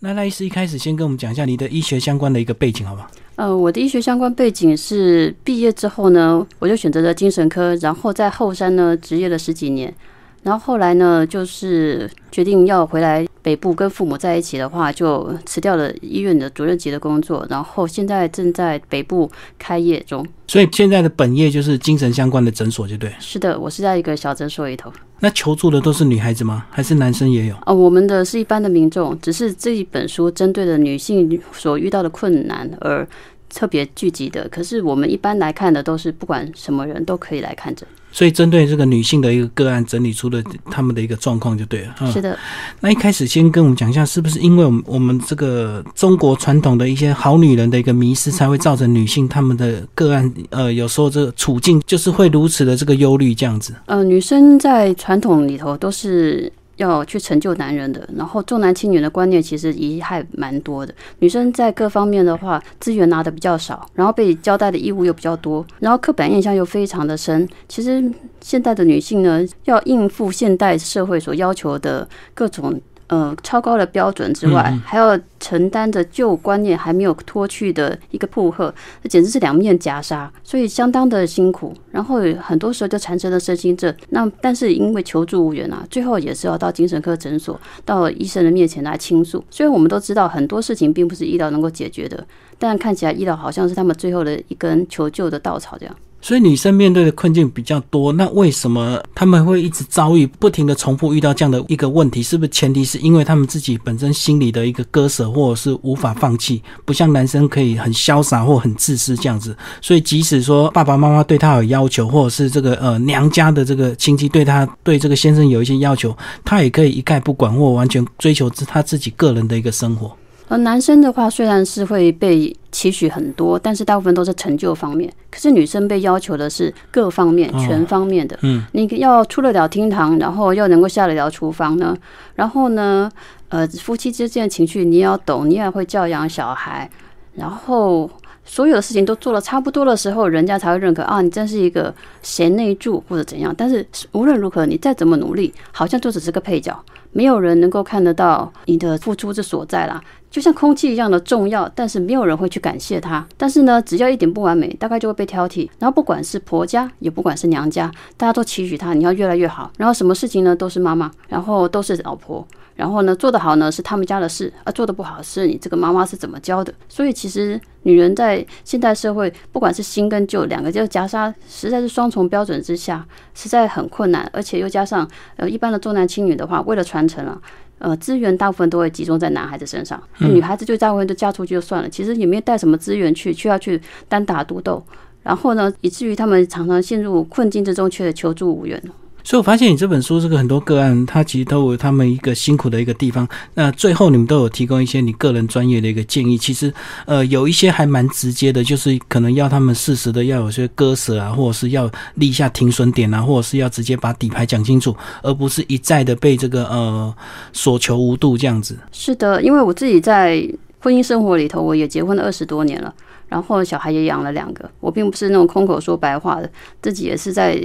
那赖医师一开始先跟我们讲一下你的医学相关的一个背景，好不好？呃，我的医学相关背景是毕业之后呢，我就选择了精神科，然后在后山呢执业了十几年。然后后来呢，就是决定要回来北部跟父母在一起的话，就辞掉了医院的主任级的工作。然后现在正在北部开业中。所以现在的本业就是精神相关的诊所，就对。是的，我是在一个小诊所里头。那求助的都是女孩子吗？还是男生也有？哦，我们的是一般的民众，只是这一本书针对的女性所遇到的困难而特别聚集的。可是我们一般来看的都是不管什么人都可以来看诊。所以针对这个女性的一个个案，整理出了他们的一个状况就对了。是的。那一开始先跟我们讲一下，是不是因为我们我们这个中国传统的一些好女人的一个迷失，才会造成女性她们的个案，呃，有时候这个处境就是会如此的这个忧虑这样子。呃，女生在传统里头都是。要去成就男人的，然后重男轻女的观念其实遗害蛮多的。女生在各方面的话，资源拿的比较少，然后被交代的义务又比较多，然后刻板印象又非常的深。其实现代的女性呢，要应付现代社会所要求的各种。呃，超高的标准之外，还要承担着旧观念还没有脱去的一个负荷，这简直是两面夹杀，所以相当的辛苦。然后很多时候就产生了身心症。那但是因为求助无缘啊，最后也是要到精神科诊所，到医生的面前来倾诉。虽然我们都知道很多事情并不是医疗能够解决的，但看起来医疗好像是他们最后的一根求救的稻草这样。所以女生面对的困境比较多，那为什么他们会一直遭遇不停的重复遇到这样的一个问题？是不是前提是因为他们自己本身心里的一个割舍，或者是无法放弃？不像男生可以很潇洒或很自私这样子。所以即使说爸爸妈妈对他有要求，或者是这个呃娘家的这个亲戚对他对这个先生有一些要求，他也可以一概不管，或完全追求自他自己个人的一个生活。而男生的话，虽然是会被期许很多，但是大部分都是成就方面。可是女生被要求的是各方面、全方面的。嗯，你要出得了厅堂，然后又能够下得了厨房呢。然后呢，呃，夫妻之间的情绪你也要懂，你也会教养小孩。然后所有的事情都做了差不多的时候，人家才会认可啊，你真是一个贤内助或者怎样。但是无论如何，你再怎么努力，好像就只是个配角，没有人能够看得到你的付出之所在啦。就像空气一样的重要，但是没有人会去感谢他。但是呢，只要一点不完美，大概就会被挑剔。然后不管是婆家，也不管是娘家，大家都期许他你要越来越好。然后什么事情呢，都是妈妈，然后都是老婆。然后呢，做得好呢是他们家的事，而做得不好是你这个妈妈是怎么教的。所以其实女人在现代社会，不管是新跟旧两个就夹杀，实在是双重标准之下，实在很困难。而且又加上呃一般的重男轻女的话，为了传承啊。呃，资源大部分都会集中在男孩子身上，女孩子就大部分都嫁出去就算了，其实也没有带什么资源去，却要去单打独斗，然后呢，以至于他们常常陷入困境之中，却求助无援。所以我发现你这本书这个很多个案，它其实都有他们一个辛苦的一个地方。那最后你们都有提供一些你个人专业的一个建议。其实，呃，有一些还蛮直接的，就是可能要他们适时的要有些割舍啊，或者是要立下停损点啊，或者是要直接把底牌讲清楚，而不是一再的被这个呃所求无度这样子。是的，因为我自己在婚姻生活里头，我也结婚了二十多年了，然后小孩也养了两个，我并不是那种空口说白话的，自己也是在。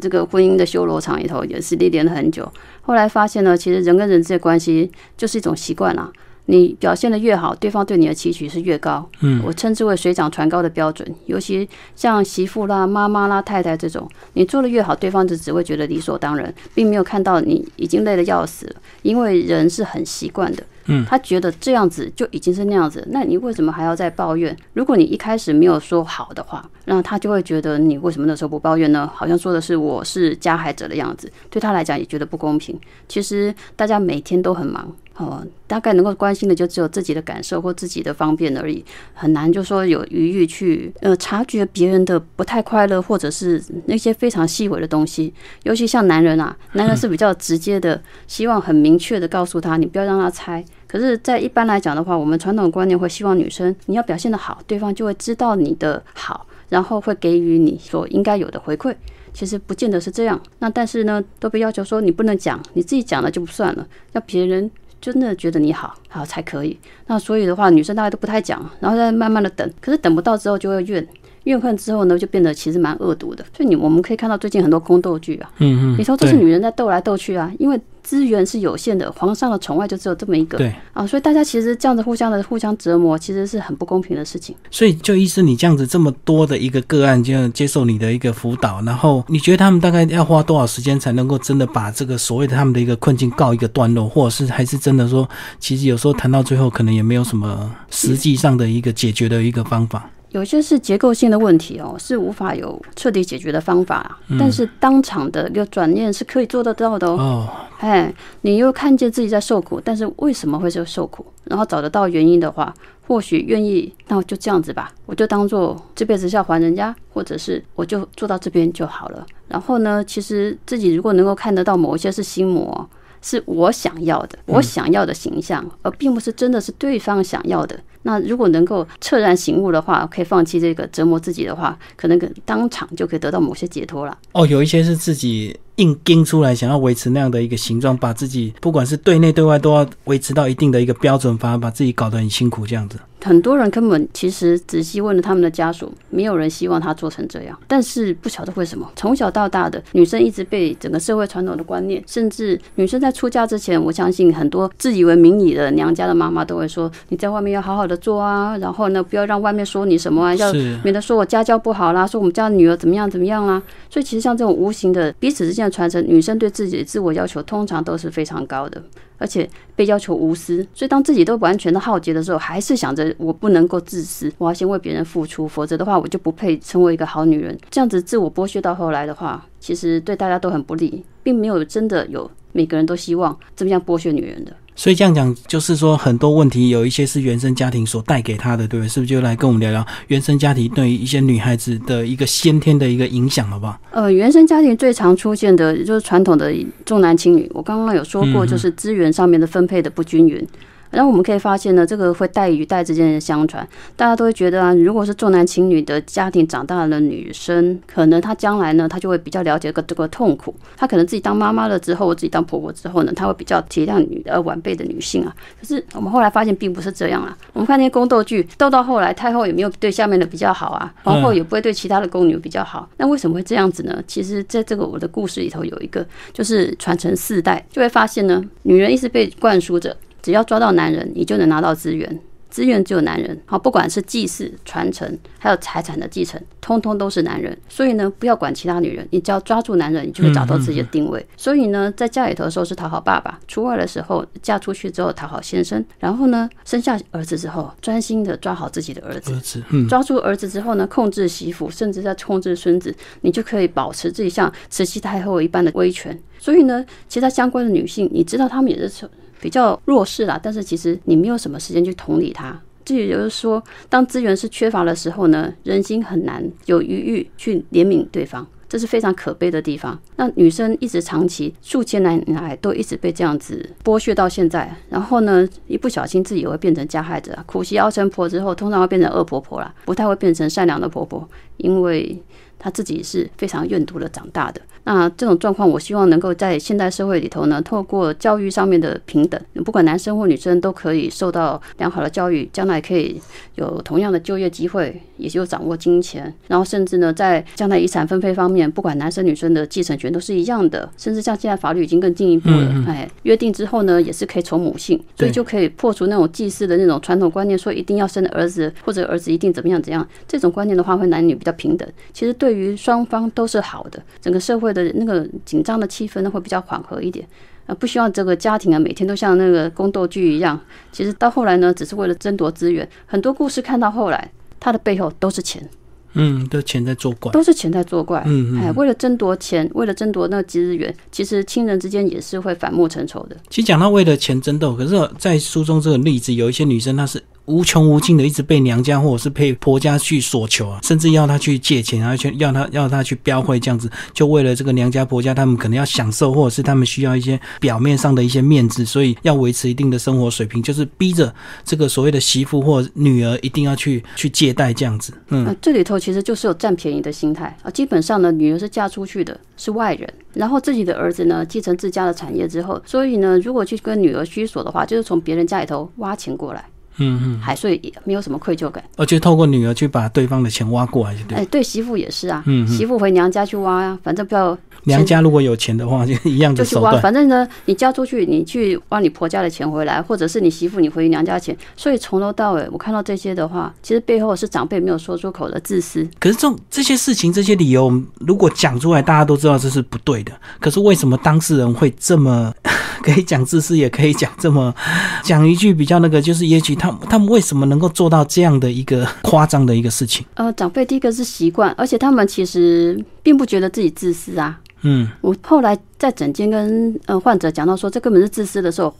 这个婚姻的修罗场里头也是历练了很久，后来发现呢，其实人跟人之间关系就是一种习惯啦。你表现的越好，对方对你的期许是越高。嗯，我称之为水涨船高的标准。尤其像媳妇啦、妈妈啦、太太这种，你做的越好，对方就只会觉得理所当然，并没有看到你已经累得要死了。因为人是很习惯的。嗯，他觉得这样子就已经是那样子，那你为什么还要再抱怨？如果你一开始没有说好的话，那他就会觉得你为什么那时候不抱怨呢？好像说的是我是加害者的样子，对他来讲也觉得不公平。其实大家每天都很忙。哦，大概能够关心的就只有自己的感受或自己的方便而已，很难就说有余裕去呃察觉别人的不太快乐，或者是那些非常细微的东西。尤其像男人啊，男人是比较直接的，希望很明确的告诉他，你不要让他猜。可是，在一般来讲的话，我们传统观念会希望女生你要表现的好，对方就会知道你的好，然后会给予你所应该有的回馈。其实不见得是这样。那但是呢，都被要求说你不能讲，你自己讲了就不算了，要别人。真的觉得你好好才可以，那所以的话，女生大家都不太讲，然后再慢慢的等，可是等不到之后就会怨，怨恨之后呢，就变得其实蛮恶毒的。所以你我们可以看到最近很多宫斗剧啊，嗯嗯，你说这是女人在斗来斗去啊，因为资源是有限的，皇上的宠爱就只有这么一个。对，啊，所以大家其实这样子互相的互相折磨，其实是很不公平的事情。所以就医师你这样子这么多的一个个案，就接受你的一个辅导，然后你觉得他们大概要花多少时间才能够真的把这个所谓的他们的一个困境告一个段落，或者是还是真的说，其实有时候谈到最后可能也没有什么实际上的一个解决的一个方法。有些是结构性的问题哦，是无法有彻底解决的方法啊。但是当场的一个转念是可以做得到的哦。哦，哎，你又看见自己在受苦，但是为什么会受受苦？然后找得到原因的话，或许愿意，那我就这样子吧，我就当做这辈子是要还人家，或者是我就做到这边就好了。然后呢，其实自己如果能够看得到某一些是心魔，是我想要的，我想要的形象，而并不是真的是对方想要的。那如果能够彻然醒悟的话，可以放弃这个折磨自己的话，可能可当场就可以得到某些解脱了。哦，有一些是自己硬盯出来，想要维持那样的一个形状，把自己不管是对内对外都要维持到一定的一个标准，反而把自己搞得很辛苦这样子。很多人根本其实仔细问了他们的家属，没有人希望他做成这样。但是不晓得为什么，从小到大的女生一直被整个社会传统的观念，甚至女生在出嫁之前，我相信很多自以为明理的娘家的妈妈都会说，你在外面要好好的做啊，然后呢，不要让外面说你什么啊，要，免得说我家教不好啦，说我们家的女儿怎么样怎么样啦。所以其实像这种无形的彼此之间的传承，女生对自己的自我要求通常都是非常高的。而且被要求无私，所以当自己都完全的浩劫的时候，还是想着我不能够自私，我要先为别人付出，否则的话我就不配成为一个好女人。这样子自我剥削到后来的话，其实对大家都很不利，并没有真的有每个人都希望这么样剥削女人的。所以这样讲，就是说很多问题有一些是原生家庭所带给他的，对不对？是不是就来跟我们聊聊原生家庭对于一些女孩子的一个先天的一个影响，好不好？呃，原生家庭最常出现的就是传统的重男轻女。我刚刚有说过，就是资源上面的分配的不均匀。然后我们可以发现呢，这个会代与代之间的相传，大家都会觉得啊，如果是重男轻女的家庭长大的女生，可能她将来呢，她就会比较了解这个这个痛苦。她可能自己当妈妈了之后，自己当婆婆之后呢，她会比较体谅女呃晚辈的女性啊。可是我们后来发现并不是这样啊。我们看那些宫斗剧，斗到后来，太后也没有对下面的比较好啊，皇后也不会对其他的宫女比较好。那为什么会这样子呢？其实在这个我的故事里头有一个，就是传承四代，就会发现呢，女人一直被灌输着。只要抓到男人，你就能拿到资源。资源只有男人，好，不管是祭祀、传承，还有财产的继承，通通都是男人。所以呢，不要管其他女人，你只要抓住男人，你就会找到自己的定位。所以呢，在家里头的时候是讨好爸爸，出外的时候嫁出去之后讨好先生，然后呢，生下儿子之后，专心的抓好自己的儿子。儿子，嗯，抓住儿子之后呢，控制媳妇，甚至在控制孙子，你就可以保持自己像慈禧太后一般的威权。所以呢，其他相关的女性，你知道她们也是比较弱势啦，但是其实你没有什么时间去同理她。这也就是说，当资源是缺乏的时候呢，人心很难有余裕去怜悯对方，这是非常可悲的地方。那女生一直长期数千年来都一直被这样子剥削到现在，然后呢，一不小心自己也会变成加害者，苦习熬成婆之后，通常会变成恶婆婆啦，不太会变成善良的婆婆，因为她自己是非常怨毒的长大的。那这种状况，我希望能够在现代社会里头呢，透过教育上面的平等，不管男生或女生都可以受到良好的教育，将来可以有同样的就业机会，也就掌握金钱，然后甚至呢，在将来遗产分配方面，不管男生女生的继承权都是一样的，甚至像现在法律已经更进一步了，哎，约定之后呢，也是可以从母姓，所以就可以破除那种祭祀的那种传统观念，说一定要生儿子或者儿子一定怎么样怎样，这种观念的话，会男女比较平等，其实对于双方都是好的，整个社会。的那个紧张的气氛呢，会比较缓和一点，啊，不希望这个家庭啊每天都像那个宫斗剧一样。其实到后来呢，只是为了争夺资源。很多故事看到后来，它的背后都是钱，嗯，都钱在作怪，都是钱在作怪。嗯嗯，哎，为了争夺钱，为了争夺那个资源，其实亲人之间也是会反目成仇的。其实讲到为了钱争斗，可是，在书中这个例子，有一些女生她是。无穷无尽的一直被娘家或者是被婆家去索求啊，甚至要她去借钱，然后去要她要她去标会这样子，就为了这个娘家婆家，他们可能要享受，或者是他们需要一些表面上的一些面子，所以要维持一定的生活水平，就是逼着这个所谓的媳妇或女儿一定要去去借贷这样子。嗯，这里头其实就是有占便宜的心态啊。基本上呢，女儿是嫁出去的，是外人，然后自己的儿子呢继承自家的产业之后，所以呢，如果去跟女儿虚索的话，就是从别人家里头挖钱过来。嗯嗯，还所以也没有什么愧疚感。而且透过女儿去把对方的钱挖过来，就对。哎，对媳妇也是啊，嗯嗯媳妇回娘家去挖呀，反正不要娘家如果有钱的话，就一样就去挖。反正呢，你嫁出去，你去挖你婆家的钱回来，或者是你媳妇你回娘家钱，所以从头到尾，我看到这些的话，其实背后是长辈没有说出口的自私。可是这种这些事情、这些理由，如果讲出来，大家都知道这是不对的。可是为什么当事人会这么可以讲自私，也可以讲这么讲一句比较那个，就是也许他们他们为什么能够做到这样的一个夸张的一个事情？呃，长辈第一个是习惯，而且他们其实并不觉得自己自私啊。嗯，我后来在诊间跟呃患者讲到说这根本是自私的时候，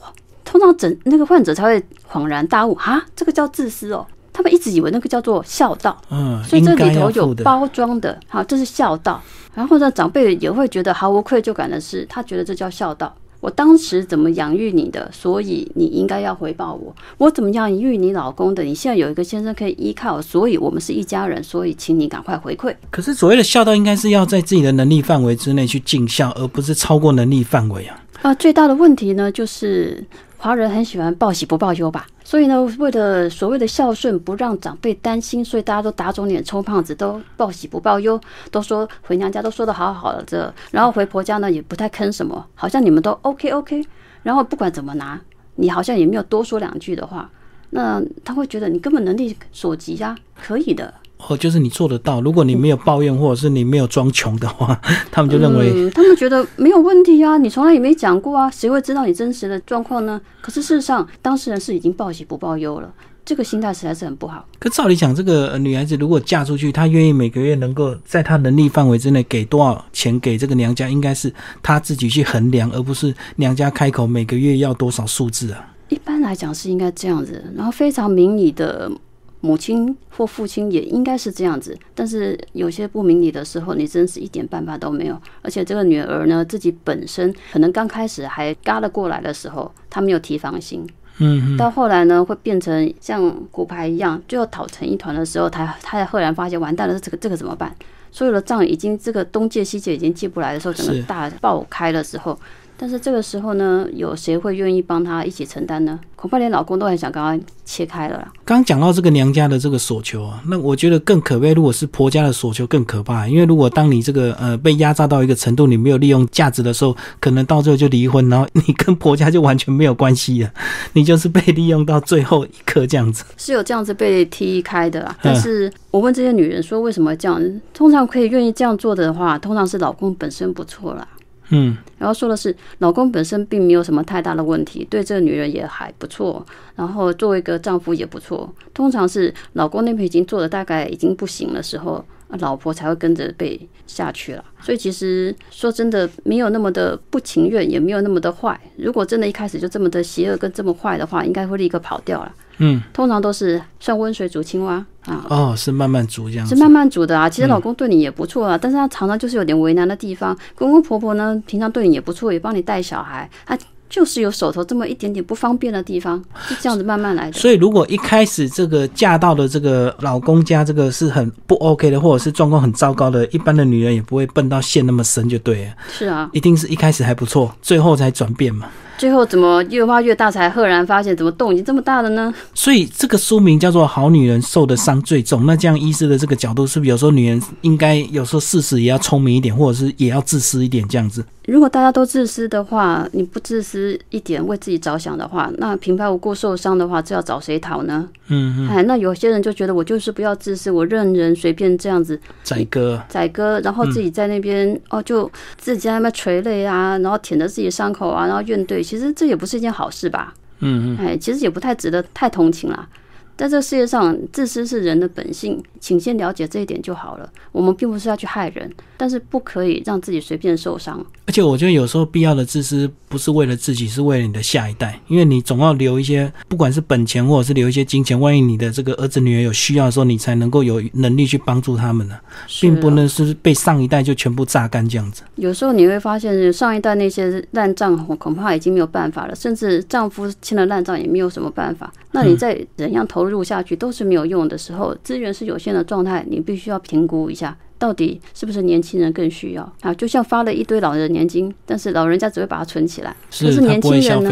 通常诊那个患者才会恍然大悟，啊，这个叫自私哦。他们一直以为那个叫做孝道，嗯，所以这里头有。包装的，好，这是孝道。然后呢，长辈也会觉得毫无愧疚感的是，他觉得这叫孝道。我当时怎么养育你的，所以你应该要回报我。我怎么养育你老公的，你现在有一个先生可以依靠，所以我们是一家人，所以请你赶快回馈。可是所谓的孝道，应该是要在自己的能力范围之内去尽孝，而不是超过能力范围啊。啊，最大的问题呢，就是华人很喜欢报喜不报忧吧。所以呢，为了所谓的孝顺，不让长辈担心，所以大家都打肿脸充胖子，都报喜不报忧，都说回娘家都说的好好的，这然后回婆家呢也不太吭什么，好像你们都 OK OK，然后不管怎么拿，你好像也没有多说两句的话，那他会觉得你根本能力所及呀、可以的。哦，就是你做得到。如果你没有抱怨，或者是你没有装穷的话，他们就认为嗯，他们觉得没有问题啊，你从来也没讲过啊，谁会知道你真实的状况呢？可是事实上，当事人是已经报喜不报忧了，这个心态实在是很不好。可照理讲，这个呃女孩子如果嫁出去，她愿意每个月能够在她能力范围之内给多少钱给这个娘家，应该是她自己去衡量，而不是娘家开口每个月要多少数字啊。一般来讲是应该这样子，然后非常明理的母亲或父亲也应该是这样子，但是有些不明理的时候，你真是一点办法都没有。而且这个女儿呢，自己本身可能刚开始还嘎了过来的时候，她没有提防心，嗯嗯，到后来呢，会变成像骨牌一样，最后讨成一团的时候，她她才赫然发现，完蛋了，这个这个怎么办？所有的账已经这个东借西借已经借不来的时候，整个大爆开的时候，但是这个时候呢，有谁会愿意帮他一起承担呢？恐怕连老公都很想跟他切开了啦。刚刚讲到这个娘家的这个索求啊，那我觉得更可悲。如果是婆家的索求更可怕，因为如果当你这个呃被压榨到一个程度，你没有利用价值的时候，可能到最后就离婚，然后你跟婆家就完全没有关系了，你就是被利用到最后一刻这样子。是有这样子被踢开的啦。嗯但是我问这些女人说，为什么这样？通常可以愿意这样做的话，通常是老公本身不错啦。嗯，然后说的是，老公本身并没有什么太大的问题，对这个女人也还不错，然后作为一个丈夫也不错。通常是老公那边已经做的大概已经不行的时候，老婆才会跟着被下去了。所以其实说真的，没有那么的不情愿，也没有那么的坏。如果真的一开始就这么的邪恶跟这么坏的话，应该会立刻跑掉了。嗯，通常都是像温水煮青蛙啊，哦，是慢慢煮这样子。是慢慢煮的啊。其实老公对你也不错啊，但是他常常就是有点为难的地方。公公婆婆呢，平常对你也不错，也帮你带小孩，他就是有手头这么一点点不方便的地方，就这样子慢慢来的。所以，如果一开始这个嫁到的这个老公家，这个是很不 OK 的，或者是状况很糟糕的，一般的女人也不会笨到陷那么深，就对了。是啊，一定是一开始还不错，最后才转变嘛。最后怎么越挖越大，才赫然发现怎么洞已经这么大了呢？所以这个书名叫做《好女人受的伤最重》。那这样医师的这个角度，是不是有时候女人应该有时候事实也要聪明一点，或者是也要自私一点这样子？如果大家都自私的话，你不自私一点，为自己着想的话，那平白无故受伤的话，这要找谁讨呢？嗯嗯，哎，那有些人就觉得我就是不要自私，我任人随便这样子宰割，宰割，然后自己在那边、哦，就自己在那边垂泪啊，然后舔着自己伤口啊，然后怨怼，其实这也不是一件好事吧？嗯嗯，哎，其实也不太值得太同情啦。在这个世界上，自私是人的本性，请先了解这一点就好了。我们并不是要去害人，但是不可以让自己随便受伤。而且我觉得有时候必要的自私不是为了自己，是为了你的下一代，因为你总要留一些，不管是本钱或者是留一些金钱，万一你的这个儿子女儿有需要的时候，你才能够有能力去帮助他们呢、并不能是被上一代就全部榨干这样子。有时候你会发现，上一代那些烂账恐怕已经没有办法了，甚至丈夫欠了烂账也没有什么办法。那你再怎样投入下去都是没有用的时候，资源是有限的状态，你必须要评估一下。到底是不是年轻人更需要啊？就像发了一堆老人年金，但是老人家只会把它存起来，可是年轻人呢，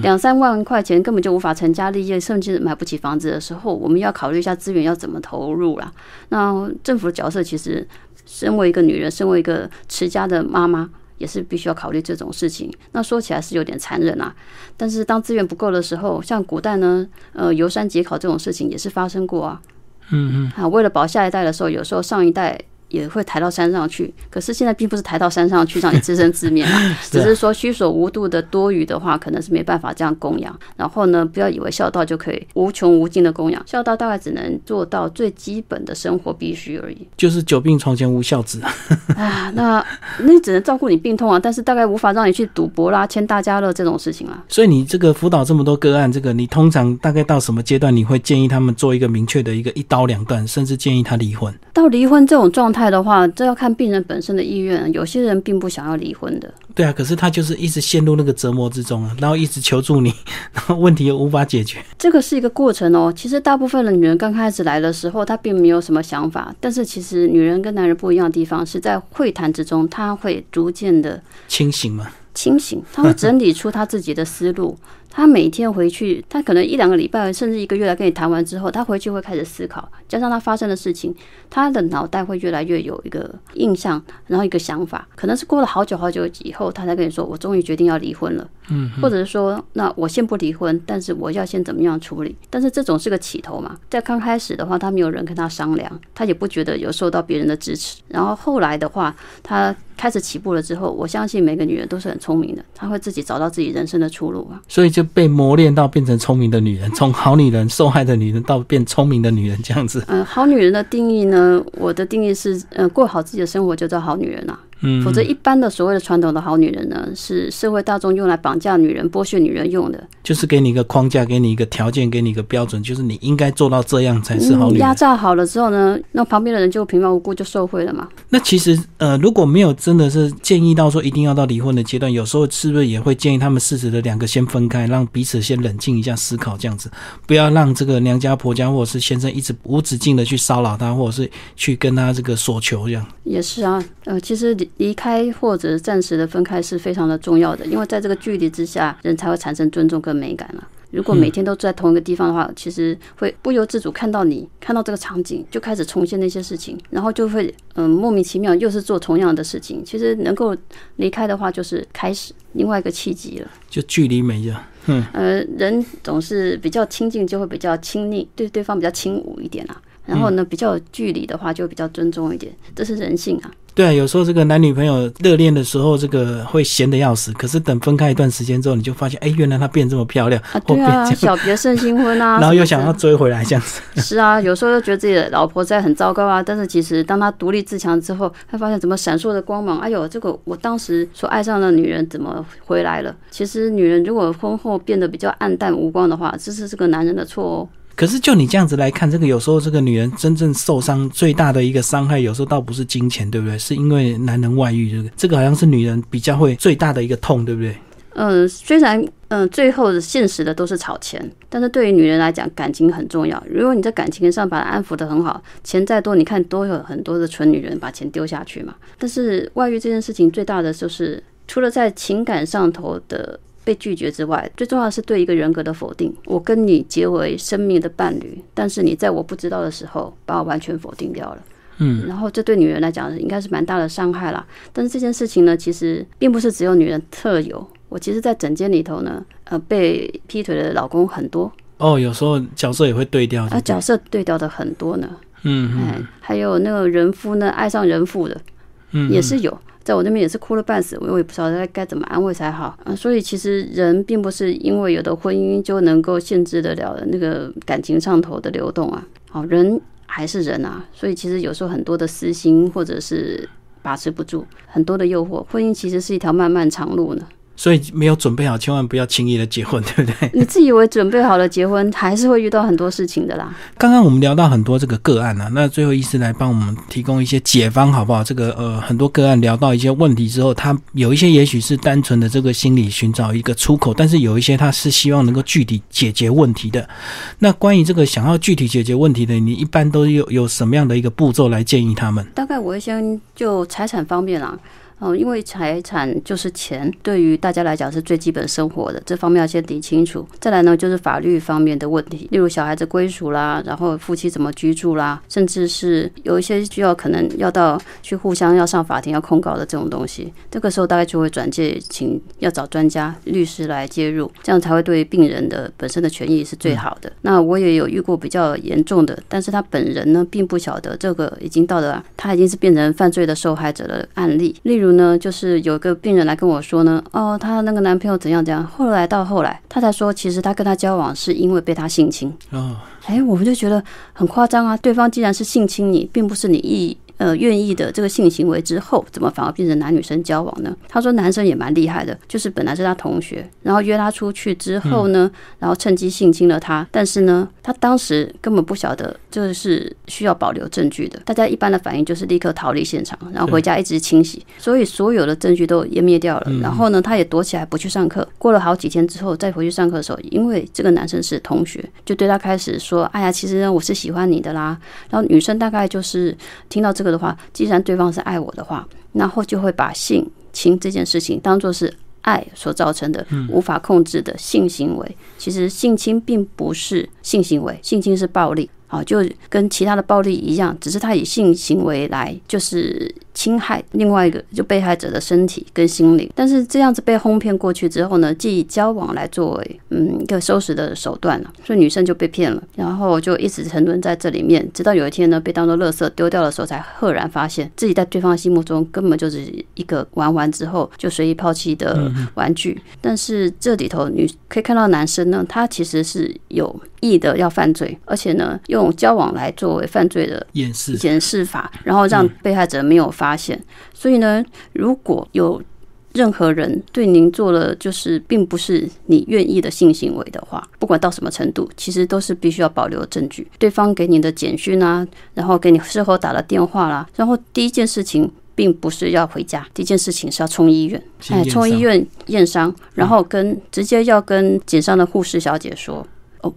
两三万块钱根本就无法成家立业，甚至买不起房子的时候，我们要考虑一下资源要怎么投入啦。那政府的角色其实，身为一个女人，身为一个持家的妈妈，也是必须要考虑这种事情。那说起来是有点残忍啊，但是当资源不够的时候，像古代呢，呃，游山解考这种事情也是发生过啊。嗯嗯，啊，为了保下一代的时候，有时候上一代。也会抬到山上去，可是现在并不是抬到山上去让你自生自灭 啊，只是说虚所无度的多余的话，可能是没办法这样供养。然后呢，不要以为孝道就可以无穷无尽的供养，孝道大概只能做到最基本的生活必须而已。就是久病床前无孝子 啊，那那只能照顾你病痛啊，但是大概无法让你去赌博啦、签大家乐这种事情啊。所以你这个辅导这么多个案，这个你通常大概到什么阶段，你会建议他们做一个明确的一个一刀两断，甚至建议他离婚？到离婚这种状态的话，这要看病人本身的意愿。有些人并不想要离婚的。对啊，可是他就是一直陷入那个折磨之中啊，然后一直求助你，然后问题又无法解决。这个是一个过程哦。其实大部分的女人刚开始来的时候，她并没有什么想法。但是其实女人跟男人不一样的地方是在会谈之中，她会逐渐的清醒嘛。清醒，她会整理出她自己的思路。他每天回去，他可能一两个礼拜，甚至一个月来跟你谈完之后，他回去会开始思考，加上他发生的事情，他的脑袋会越来越有一个印象，然后一个想法，可能是过了好久好久以后，他才跟你说：“我终于决定要离婚了。”嗯，或者是说：“那我先不离婚，但是我要先怎么样处理？”但是这种是个起头嘛，在刚开始的话，他没有人跟他商量，他也不觉得有受到别人的支持。然后后来的话，他开始起步了之后，我相信每个女人都是很聪明的，她会自己找到自己人生的出路啊。所以就。被磨练到变成聪明的女人，从好女人、受害的女人到变聪明的女人，这样子。嗯，好女人的定义呢？我的定义是，呃，过好自己的生活就叫好女人啊。嗯，否则一般的所谓的传统的好女人呢，是社会大众用来绑架女人、剥削女人用的。就是给你一个框架，给你一个条件，给你一个标准，就是你应该做到这样才是好女人。压榨好了之后呢，那旁边的人就平白无故就受贿了嘛。那其实呃，如果没有真的是建议到说一定要到离婚的阶段，有时候是不是也会建议他们适时的两个先分开，让彼此先冷静一下思考，这样子，不要让这个娘家婆家或者是先生一直无止境的去骚扰他，或者是去跟他这个索求这样。也是啊，呃，其实离离开或者暂时的分开是非常的重要的，因为在这个距离之下，人才会产生尊重跟美感了。如果每天都在同一个地方的话，其实会不由自主看到你看到这个场景，就开始重现那些事情，然后就会嗯莫名其妙又是做同样的事情。其实能够离开的话，就是开始另外一个契机了。就距离美呀，嗯，呃，人总是比较亲近就会比较亲昵，对对方比较亲武一点啊。然后呢，比较有距离的话，就比较尊重一点，这是人性啊。对啊，有时候这个男女朋友热恋的时候，这个会闲的要死。可是等分开一段时间之后，你就发现，哎，原来她变这么漂亮啊！对啊，小别胜新婚啊。然后又想要追回来这样子。是啊，有时候又觉得自己的老婆在很糟糕啊。但是其实当他独立自强之后，他发现怎么闪烁的光芒。哎呦，这个我当时所爱上的女人怎么回来了？其实女人如果婚后变得比较暗淡无光的话，这是这个男人的错哦。可是，就你这样子来看，这个有时候这个女人真正受伤最大的一个伤害，有时候倒不是金钱，对不对？是因为男人外遇，这个这个好像是女人比较会最大的一个痛，对不对？嗯，虽然嗯，最后的现实的都是吵钱，但是对于女人来讲，感情很重要。如果你在感情上把它安抚的很好，钱再多，你看都有很多的蠢女人把钱丢下去嘛。但是外遇这件事情最大的就是，除了在情感上头的。被拒绝之外，最重要的是对一个人格的否定。我跟你结为生命的伴侣，但是你在我不知道的时候把我完全否定掉了。嗯，然后这对女人来讲应该是蛮大的伤害啦。但是这件事情呢，其实并不是只有女人特有。我其实，在整间里头呢，呃，被劈腿的老公很多。哦，有时候角色也会对调。啊，角色对调的很多呢。嗯哎，还有那个人夫呢，爱上人妇的，嗯，也是有。在我那边也是哭了半死，我也不知道该该怎么安慰才好啊。所以其实人并不是因为有的婚姻就能够限制得了那个感情上头的流动啊。好，人还是人啊。所以其实有时候很多的私心或者是把持不住，很多的诱惑，婚姻其实是一条漫漫长路呢。所以没有准备好，千万不要轻易的结婚，对不对？你自以为准备好了结婚，还是会遇到很多事情的啦。刚刚我们聊到很多这个个案啊，那最后医师来帮我们提供一些解方，好不好？这个呃，很多个案聊到一些问题之后，他有一些也许是单纯的这个心理寻找一个出口，但是有一些他是希望能够具体解决问题的。那关于这个想要具体解决问题的，你一般都有有什么样的一个步骤来建议他们？大概我会先就财产方面啦。哦，因为财产就是钱，对于大家来讲是最基本生活的，这方面要先理清楚。再来呢，就是法律方面的问题，例如小孩子归属啦，然后夫妻怎么居住啦，甚至是有一些需要可能要到去互相要上法庭要控告的这种东西，这个时候大概就会转介，请要找专家律师来介入，这样才会对病人的本身的权益是最好的。那我也有遇过比较严重的，但是他本人呢并不晓得这个已经到了他已经是变成犯罪的受害者的案例，例如。呢，就是有个病人来跟我说呢，哦，她那个男朋友怎样怎样。后来到后来，她才说，其实她跟他交往是因为被他性侵。哦，哎，我们就觉得很夸张啊。对方既然是性侵你，并不是你意。呃，愿意的这个性行为之后，怎么反而变成男女生交往呢？他说男生也蛮厉害的，就是本来是他同学，然后约他出去之后呢，然后趁机性侵了他。但是呢，他当时根本不晓得这是需要保留证据的。大家一般的反应就是立刻逃离现场，然后回家一直清洗，所以所有的证据都湮灭掉了。然后呢，他也躲起来不去上课。过了好几天之后，再回去上课的时候，因为这个男生是同学，就对他开始说：“哎呀，其实呢，我是喜欢你的啦。”然后女生大概就是听到这个。的话，既然对方是爱我的话，然后就会把性侵这件事情当做是爱所造成的无法控制的性行为。其实性侵并不是性行为，性侵是暴力，好，就跟其他的暴力一样，只是他以性行为来就是。侵害另外一个就被害者的身体跟心灵，但是这样子被哄骗过去之后呢，既以交往来作为嗯一个收拾的手段了，所以女生就被骗了，然后就一直沉沦在这里面，直到有一天呢被当做垃圾丢掉的时候，才赫然发现自己在对方心目中根本就是一个玩完之后就随意抛弃的玩具。但是这里头女可以看到男生呢，他其实是有意的要犯罪，而且呢用交往来作为犯罪的掩饰掩饰法，然后让被害者没有发。发现，所以呢，如果有任何人对您做了就是并不是你愿意的性行为的话，不管到什么程度，其实都是必须要保留证据。对方给你的简讯啊，然后给你事后打了电话啦，然后第一件事情并不是要回家，第一件事情是要冲医院，哎，冲医院验伤，然后跟直接要跟检伤的护士小姐说。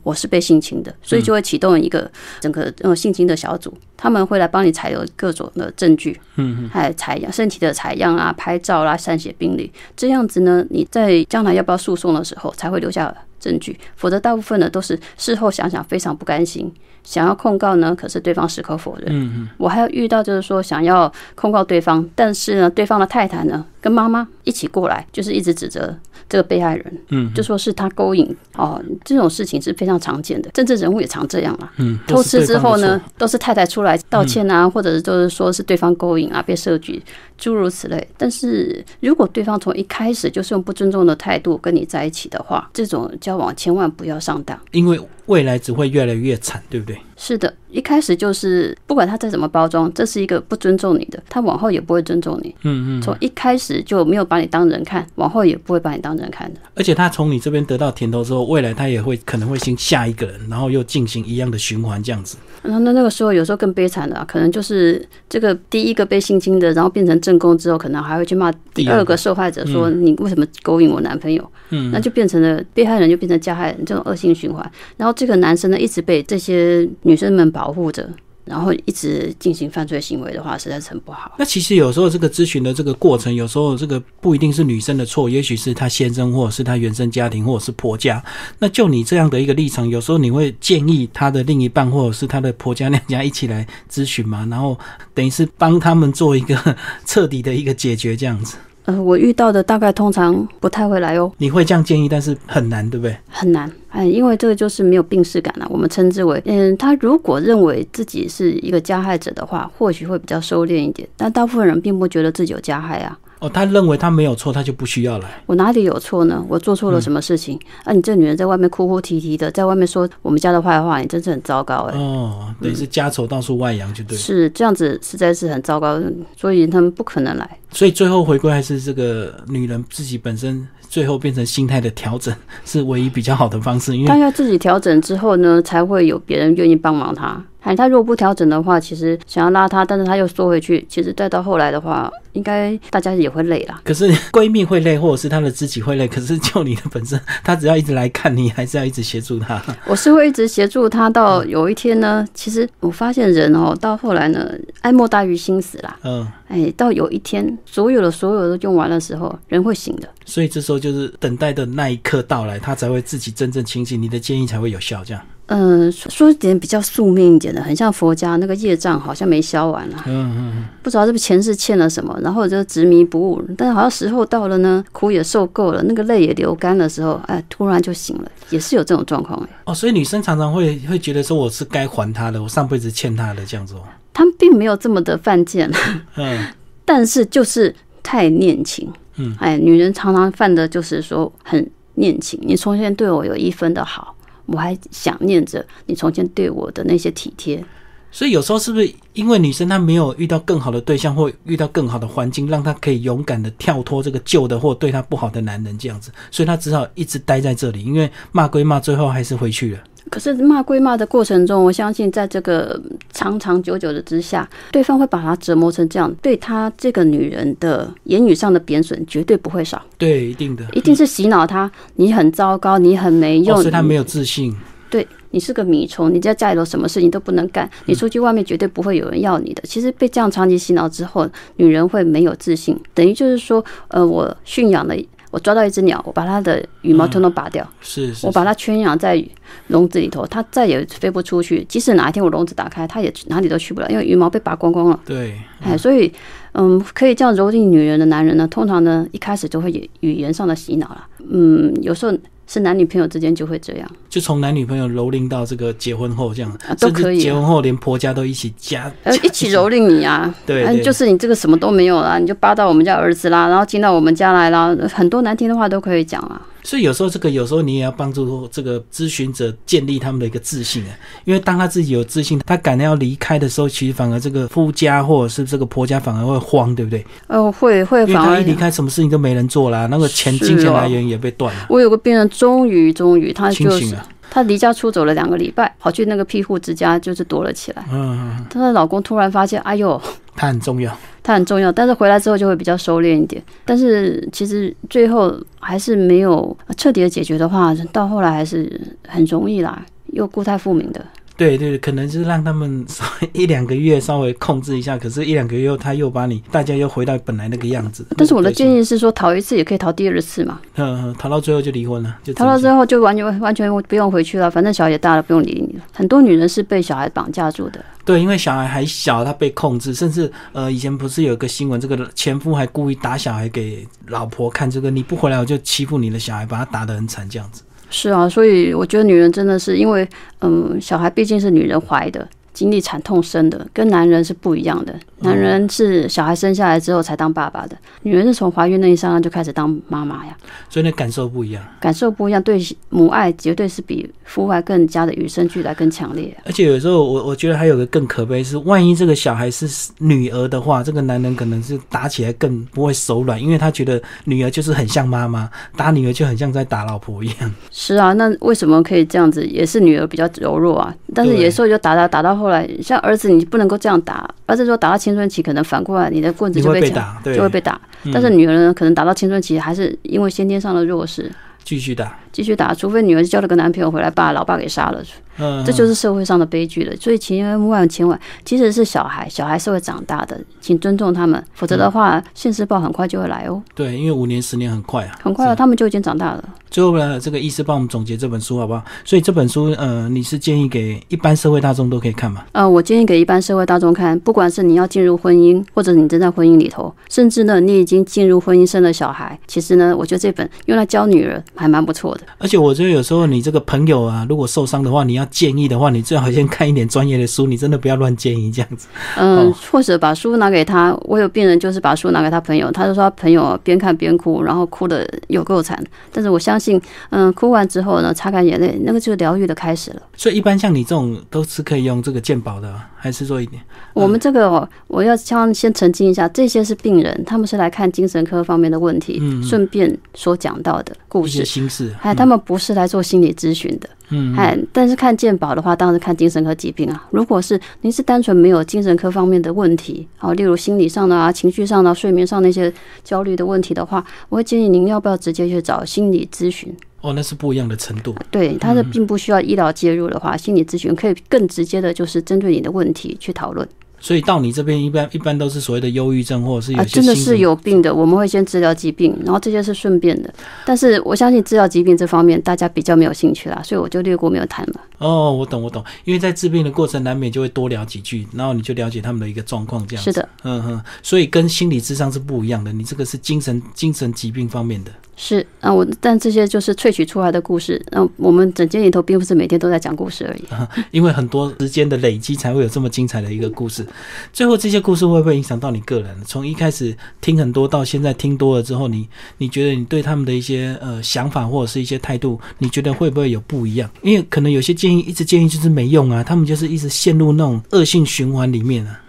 我是被性侵的，所以就会启动一个整个呃性侵的小组，他们会来帮你采留各种的证据，嗯，还有采样身体的采样啊、拍照啦、散写病历，这样子呢，你在将来要不要诉讼的时候才会留下证据，否则大部分呢都是事后想想非常不甘心，想要控告呢，可是对方矢口否认。嗯嗯，我还要遇到就是说想要控告对方，但是呢，对方的太太呢跟妈妈一起过来，就是一直指责。这个被害人，嗯，就说是他勾引哦，这种事情是非常常见的，政治人物也常这样嘛。嗯，偷吃之后呢，都是太太出来道歉啊，或者是就是说是对方勾引啊，被设局，诸如此类。但是如果对方从一开始就是用不尊重的态度跟你在一起的话，这种交往千万不要上当，因为未来只会越来越惨，对不对？是的，一开始就是不管他再怎么包装，这是一个不尊重你的，他往后也不会尊重你。嗯嗯，从一开始就没有把你当人看，往后也不会把你当人看的。而且他从你这边得到甜头之后，未来他也会可能会先下一个人，然后又进行一样的循环这样子。那那那个时候有时候更悲惨的，可能就是这个第一个被性侵的，然后变成正宫之后，可能还会去骂第二个受害者说你为什么勾引我男朋友？嗯，那就变成了被害人就变成加害人，这种恶性循环。然后这个男生呢，一直被这些。女生们保护着，然后一直进行犯罪行为的话，实在是很不好。那其实有时候这个咨询的这个过程，有时候这个不一定是女生的错，也许是她先生，或者是她原生家庭，或者是婆家。那就你这样的一个立场，有时候你会建议她的另一半，或者是她的婆家娘家一起来咨询吗？然后等于是帮他们做一个彻底的一个解决，这样子。呃，我遇到的大概通常不太会来哦。你会这样建议，但是很难，对不对？很难，哎，因为这个就是没有病视感了。我们称之为，嗯，他如果认为自己是一个加害者的话，或许会比较收敛一点。但大部分人并不觉得自己有加害啊。哦，他认为他没有错，他就不需要来。我哪里有错呢？我做错了什么事情？啊，你这女人在外面哭哭啼啼的，在外面说我们家的坏话，你真是很糟糕哎。哦，等于是家丑到处外扬，就对。是这样子，实在是很糟糕，所以他们不可能来。所以最后回归还是这个女人自己本身最后变成心态的调整 是唯一比较好的方式，因为她要自己调整之后呢，才会有别人愿意帮忙他。哎，他如果不调整的话，其实想要拉他，但是他又缩回去，其实再到后来的话，应该大家也会累啦。可是 闺蜜会累，或者是她的知己会累，可是就你的本身，她只要一直来看你，还是要一直协助她。我是会一直协助他，到有一天呢，其实我发现人哦，到后来呢，哀莫大于心死啦。嗯，哎，到有一天，所有的所有都用完的时候，人会醒的。所以这时候就是等待的那一刻到来，他才会自己真正清醒，你的建议才会有效。这样，嗯，说说点比较宿命一点的，很像佛家那个业障好像没消完啊，嗯嗯不知道是不是前世欠了什么，然后就执迷不悟。但是好像时候到了呢，苦也受够了，那个泪也流干的时候，哎，突然就醒了，也是有这种状况哎。哦，所以女生常常会会觉得说我是该还她的，我上辈子欠她的这样子哦。他们并没有这么的犯贱，嗯但是就是太念情。嗯，哎，女人常常犯的就是说很念情。你从前对我有一分的好，我还想念着你从前对我的那些体贴。所以有时候是不是因为女生她没有遇到更好的对象，或遇到更好的环境，让她可以勇敢的跳脱这个旧的或对她不好的男人这样子，所以她只好一直待在这里，因为骂归骂，最后还是回去了。可是骂归骂的过程中，我相信在这个长长久久的之下，对方会把她折磨成这样，对她这个女人的言语上的贬损绝对不会少，对，一定的，一定是洗脑她，你很糟糕，你很没用，哦、所以她没有自信。对你是个米虫，你在家里头什么事情都不能干，你出去外面绝对不会有人要你的。其实被这样长期洗脑之后，女人会没有自信，等于就是说，呃，我驯养了，我抓到一只鸟，我把它的羽毛统统拔掉，是是，我把它圈养在笼子里头，它再也飞不出去。即使哪一天我笼子打开，它也哪里都去不了，因为羽毛被拔光光了。对，哎，所以，嗯，可以这样蹂躏女人的男人呢，通常呢一开始就会以语言上的洗脑了。嗯，有时候。是男女朋友之间就会这样，就从男女朋友蹂躏到这个结婚后这样，啊、都可以、结婚后连婆家都一起加，呃，一起蹂躏你啊！对,对，就是你这个什么都没有啦，你就扒到我们家儿子啦，然后进到我们家来啦，很多难听的话都可以讲啊。所以有时候这个，有时候你也要帮助这个咨询者建立他们的一个自信啊，因为当他自己有自信，他赶要离开的时候，其实反而这个夫家或者是这个婆家反而会慌，对不对？哦，会会，因为他一离开，什么事情都没人做啦，那个钱金钱来源也被断了。我有个病人，终于终于他就是了。她离家出走了两个礼拜，跑去那个庇护之家，就是躲了起来。嗯，她的老公突然发现，哎呦，她很重要，它很重要，但是回来之后就会比较收敛一点。但是其实最后还是没有彻底的解决的话，到后来还是很容易啦，又固态复明的。对对，可能就是让他们 稍微一两个月稍微控制一下，可是，一两个月后他又把你，大家又回到本来那个样子。但是我的建议是说，逃一次也可以逃第二次嘛。嗯，逃到最后就离婚了，就逃到最后就完全完全不用回去了，反正小孩也大了，不用理你了。很多女人是被小孩绑架住的。对，因为小孩还小，他被控制，甚至呃，以前不是有个新闻，这个前夫还故意打小孩给老婆看，这个你不回来我就欺负你的小孩，把他打得很惨，这样子。是啊，所以我觉得女人真的是因为，嗯，小孩毕竟是女人怀的，经历惨痛生的，跟男人是不一样的。男人是小孩生下来之后才当爸爸的，女人是从怀孕那一刹那就开始当妈妈呀。所以那感受不一样，感受不一样，对母爱绝对是比父爱更加的与生俱来、更强烈。而且有时候我我觉得还有个更可悲是，万一这个小孩是女儿的话，这个男人可能是打起来更不会手软，因为他觉得女儿就是很像妈妈，打女儿就很像在打老婆一样。是啊，那为什么可以这样子？也是女儿比较柔弱啊，但是有时候就打打打到后来，像儿子你不能够这样打，儿子说打到青春期可能反过来你的棍子就被打，就会被打。但是女儿呢，可能打到青春期还是因为先天上的弱势，继续打，继续打，除非女儿交了个男朋友回来把老爸给杀了。嗯，这就是社会上的悲剧了。所以千万千万，即使是小孩，小孩是会长大的，请尊重他们，否则的话，现世报很快就会来哦。对，因为五年、十年很快啊，很快了，他们就已经长大了。最后呢，这个医师帮我们总结这本书好不好？所以这本书，呃，你是建议给一般社会大众都可以看吗？呃，我建议给一般社会大众看，不管是你要进入婚姻，或者你正在婚姻里头，甚至呢，你已经进入婚姻生了小孩，其实呢，我觉得这本用来教女儿还蛮不错的。的。而且我觉得有时候你这个朋友啊，如果受伤的话，你要建议的话，你最好先看一点专业的书，你真的不要乱建议这样子。嗯，哦或者把书拿给他。我有病人就是把书拿给他朋友，他就说他朋友边看边哭，然后哭的有够惨。但是我相信，嗯，哭完之后呢，擦干眼泪，那个就是疗愈的开始了。所以一般像你这种都是可以用这个健保的，还是做一点？我们这个哦，我要先先澄清一下，这些是病人，他们是来看精神科方面的问题，顺便所讲到的故事。心事。哎，他们不是来做心理咨询的，嗯，嗯哎，但是看健保的话，当然是看精神科疾病啊。如果是您是单纯没有精神科方面的问题，哦，例如心理上的啊、情绪上的、睡眠上那些焦虑的问题的话，我会建议您要不要直接去找心理咨询。哦，那是不一样的程度。对，它是并不需要医疗介入的话，心理咨询可以更直接的，就是针对你的问题去讨论。所以到你这边一般一般都是所谓的忧郁症，或者是有啊，真的是有病的，我们会先治疗疾病，然后这些是顺便的。但是我相信治疗疾病这方面大家比较没有兴趣啦，所以我就略过没有谈了。哦，我懂我懂，因为在治病的过程难免就会多聊几句，然后你就了解他们的一个状况，这样子是的，嗯哼，所以跟心理智商是不一样的，你这个是精神精神疾病方面的。是啊，我但这些就是萃取出来的故事。那我们整间里头并不是每天都在讲故事而已。因为很多时间的累积才会有这么精彩的一个故事。最后这些故事会不会影响到你个人？从一开始听很多到现在听多了之后，你你觉得你对他们的一些呃想法或者是一些态度，你觉得会不会有不一样？因为可能有些建议一直建议就是没用啊，他们就是一直陷入那种恶性循环里面啊。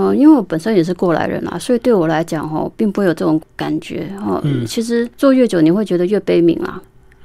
嗯、因为我本身也是过来人啦，所以对我来讲哦，并不会有这种感觉哦。嗯其实做越久，你会觉得越悲悯啊。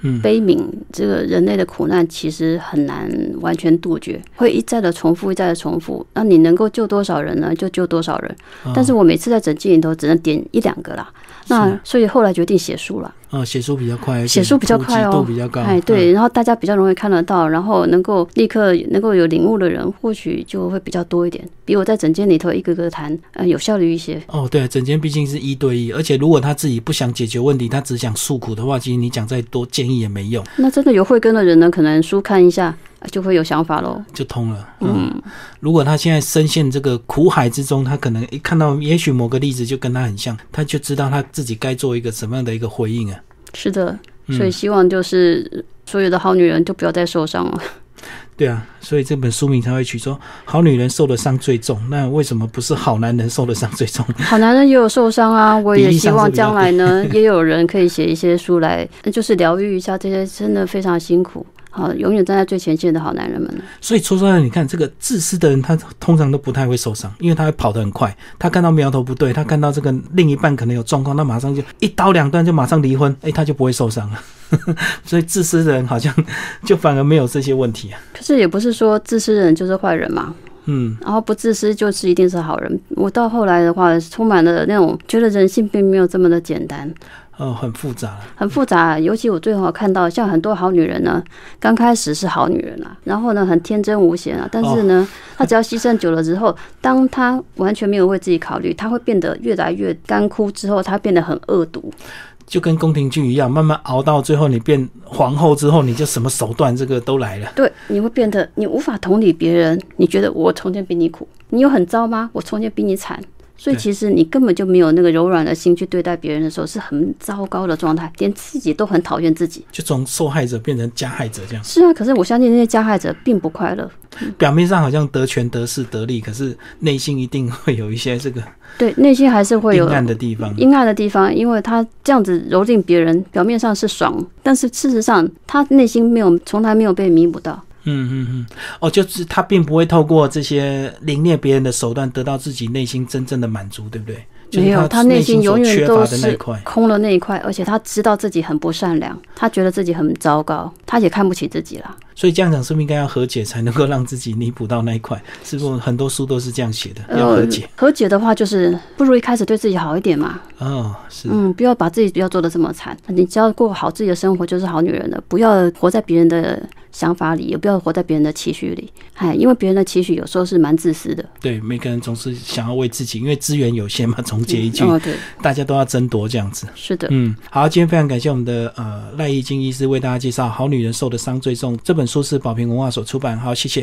嗯，悲悯这个人类的苦难其实很难完全杜绝，会一再的重复，一再的重复。那你能够救多少人呢？就救多少人。但是我每次在诊间里头只能点一两个啦。那所以后来决定写书了。啊，写书比较快，写书比较快哦比较高。哎，对，然后大家比较容易看得到，然后能够立刻能够有领悟的人，或许就会比较多一点，比我在诊间里头一个个谈，呃，有效率一些。哦，对，整间毕竟是一对一，而且如果他自己不想解决问题，他只想诉苦的话，其实你讲再多建议也没用，那真的有慧根的人呢，可能书看一下呃就会有想法喽。就通了。嗯，如果他现在深陷这个苦海之中，他可能一看到也许某个例子就跟他很像，他就知道他自己该做一个什么样的一个回应啊。是的，嗯所以希望就是所有的好女人就不要再受伤了。对啊，所以这本书名才会取说“好女人受的伤最重”，那为什么不是好男人受的伤最重？好男人也有受伤啊，我也希望将来呢，也有人可以写一些书来，就是疗愈一下这些真的非常辛苦。好，永远站在最前线的好男人们。所以说出来，你看这个自私的人，他通常都不太会受伤，因为他会跑得很快。他看到苗头不对，他看到这个另一半可能有状况，他马上就一刀两断，就马上离婚，哎，他就不会受伤了。所以自私的人好像就反而没有这些问题啊。可是也不是说自私人就是坏人嘛，嗯，然后不自私就是一定是好人。我到后来的话，充满了那种觉得人性并没有这么的简单，哦，很复杂。很复杂。尤其我最后看到，像很多好女人呢，刚开始是好女人啊，然后呢很天真无邪啊，但是呢，她只要牺牲久了之后，当她完全没有为自己考虑，她会变得越来越干枯，之后她变得很恶毒。就跟宫廷剧一样，慢慢熬到最后，你变皇后之后，你就什么手段这个都来了。对，你会变得你无法同理别人，你觉得我从前比你苦，你有很糟吗？我从前比你惨。所以其实你根本就没有那个柔软的心去对待别人的时候，是很糟糕的状态，连自己都很讨厌自己。就从受害者变成加害者这样，是啊，可是我相信那些加害者并不快乐。表面上好像得权得势得利，可是内心一定会有一些这个对，内心还是会有阴暗的地方。阴暗的地方，因为他这样子蹂躏别人，表面上是爽，但是事实上他内心没有，从来没有被弥补到。嗯嗯嗯，哦，就是他并不会透过这些凌虐别人的手段得到自己内心真正的满足，对不对？没有，他内内心永远都是。空了那一块，而且他知道自己很不善良，他觉得自己很糟糕，他也看不起自己啦。所以这样讲是不是应该要和解才能够让自己弥补到那一块？是不是很多书都是这样写的？要和解。呃和解的话，就是不如一开始对自己好一点嘛。哦，是，嗯，不要把自己不要做的这么惨，你只要过好自己的生活就是好女人了。不要活在别人的想法里，也不要活在别人的期许里。哎，因为别人的期许有时候是蛮自私的。对，每个人总是想要为自己，因为资源有限嘛。总结一句，哦，对，大家都要争夺这样子。是的。嗯，好，今天非常感谢我们的呃赖义金医师为大家介绍《好女人受的伤最重》这本书是宝瓶文化所出版。好，谢谢。